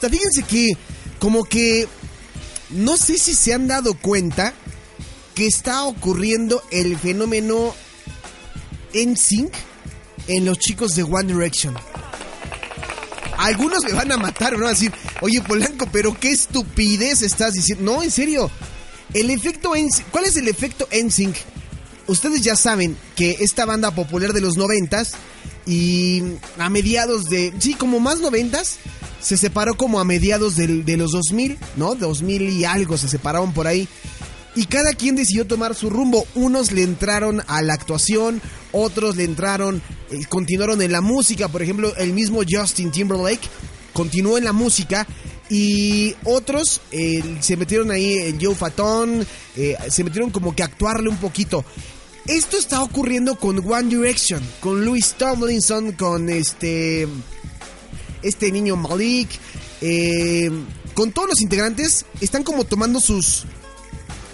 Fíjense que como que no sé si se han dado cuenta que está ocurriendo el fenómeno NSYNC en los chicos de One Direction. Algunos me van a matar, ¿no? A decir, oye Polanco, pero qué estupidez estás diciendo. No, en serio. El efecto NSYNC, ¿cuál es el efecto NSYNC? Ustedes ya saben que esta banda popular de los noventas y a mediados de, sí, como más noventas, se separó como a mediados de los 2000, ¿no? 2000 y algo se separaron por ahí. Y cada quien decidió tomar su rumbo. Unos le entraron a la actuación, otros le entraron, eh, continuaron en la música. Por ejemplo, el mismo Justin Timberlake continuó en la música. Y otros eh, se metieron ahí, el Joe Fatón, eh, se metieron como que a actuarle un poquito. Esto está ocurriendo con One Direction, con Louis Tomlinson, con este este niño Malik, eh, con todos los integrantes, están como tomando sus,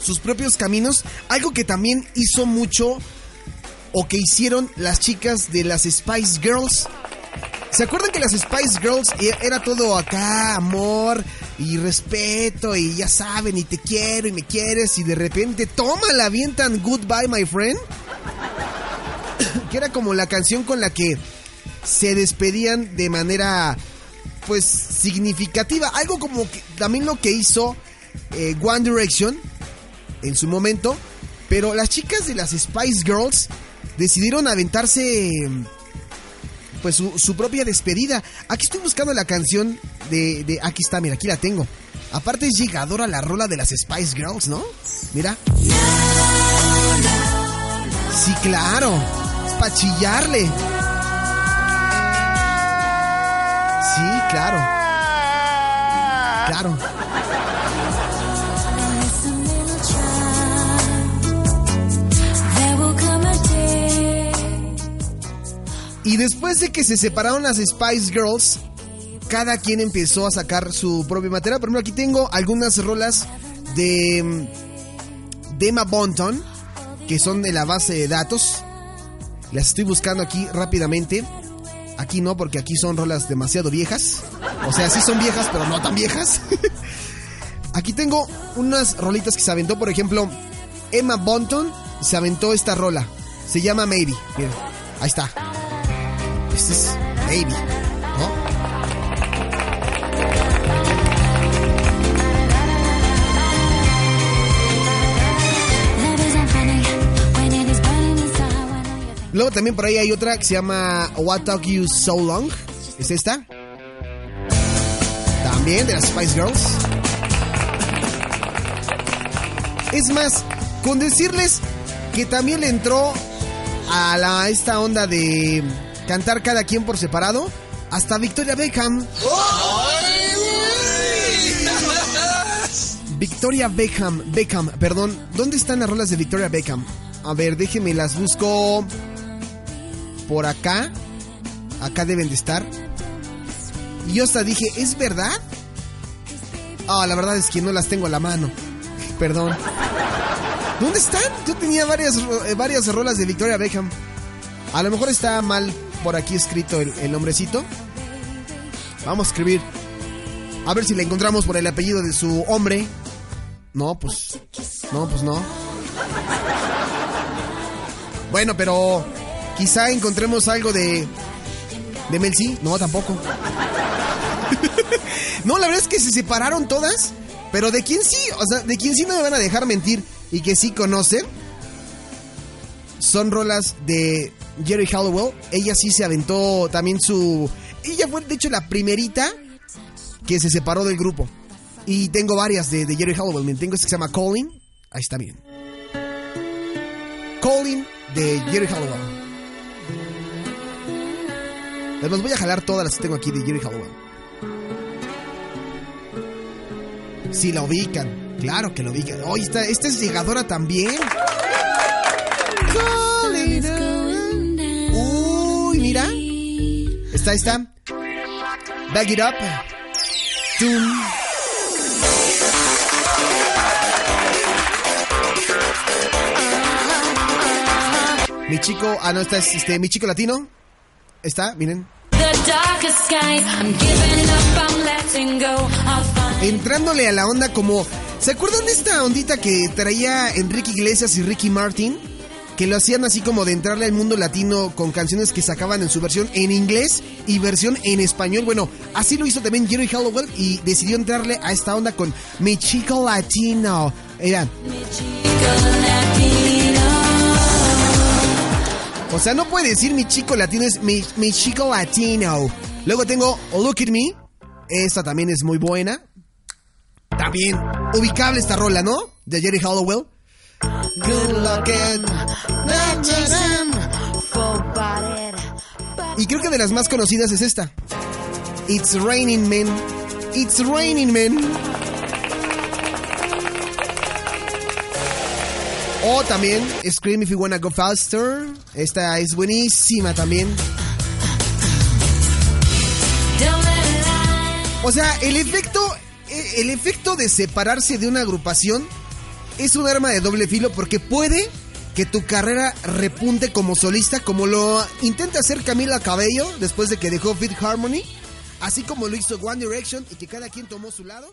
sus propios caminos. Algo que también hizo mucho o que hicieron las chicas de las Spice Girls. ¿Se acuerdan que las Spice Girls e, era todo acá, amor y respeto y ya saben y te quiero y me quieres y de repente toma la avientan Goodbye My Friend? que era como la canción con la que se despedían de manera pues significativa. Algo como que, también lo que hizo eh, One Direction en su momento. Pero las chicas de las Spice Girls decidieron aventarse pues su, propia despedida. Aquí estoy buscando la canción de, de, Aquí está, mira, aquí la tengo. Aparte es llegadora la rola de las Spice Girls, ¿no? Mira. Sí, claro. Es para chillarle. Claro. Claro. Y después de que se separaron las Spice Girls, cada quien empezó a sacar su propio material. Por ejemplo, aquí tengo algunas rolas de, de Emma Bonton, que son de la base de datos. Las estoy buscando aquí rápidamente. Aquí no, porque aquí son rolas demasiado viejas. O sea, sí son viejas, pero no tan viejas. aquí tengo unas rolitas que se aventó, por ejemplo, Emma Bonton se aventó esta rola. Se llama Maybe. Miren, ahí está. Este es Maybe, Luego también por ahí hay otra que se llama What Talk You So Long. ¿Es esta? También de las Spice Girls. Es más, con decirles que también le entró a la, esta onda de cantar cada quien por separado, hasta Victoria Beckham. Victoria Beckham, Beckham, perdón, ¿dónde están las rolas de Victoria Beckham? A ver, déjenme las busco por acá. Acá deben de estar. Y yo hasta dije, ¿es verdad? Ah, la verdad es que no las tengo a la mano. Perdón. ¿Dónde están? Yo tenía varias, eh, varias rolas de Victoria Beckham. A lo mejor está mal por aquí escrito el, el nombrecito. Vamos a escribir. A ver si le encontramos por el apellido de su hombre. No, pues. No, pues no. Bueno, pero Quizá encontremos algo de. ¿De Mel No, tampoco. no, la verdad es que se separaron todas. Pero de quién sí, o sea, de quién sí no me van a dejar mentir y que sí conocen. Son rolas de Jerry Hallowell. Ella sí se aventó también su. Ella fue, de hecho, la primerita que se separó del grupo. Y tengo varias de, de Jerry Hallowell. Tengo esta que se llama Calling. Ahí está bien. Calling de Jerry Hallowell. Además voy a jalar todas las que tengo aquí de Jerry Hallowell. Sí, la ubican. Claro que la ubican. Oye, esta, esta es llegadora también. Uy, mira. Está, está. Back it up. Tum. Mi chico, ah, no, está, este, mi chico latino. Está, miren. Entrándole a la onda como... ¿Se acuerdan de esta ondita que traía Enrique Iglesias y Ricky Martin? Que lo hacían así como de entrarle al mundo latino con canciones que sacaban en su versión en inglés y versión en español. Bueno, así lo hizo también Jerry Hallowell y decidió entrarle a esta onda con Mi Chico Latino. Era... O sea, no puede decir mi chico latino, es mi, mi chico latino. Luego tengo Look at Me. Esta también es muy buena. También ubicable esta rola, ¿no? De Jerry Hollowell. Good Y creo que de las más conocidas es esta. It's raining men. It's raining men. O también Scream If You Wanna Go Faster. Esta es buenísima también. O sea, el efecto, e, el efecto de separarse de una agrupación es un arma de doble filo porque puede que tu carrera repunte como solista, como lo intenta hacer Camila Cabello después de que dejó Fit Harmony, así como lo hizo One Direction y que cada quien tomó su lado.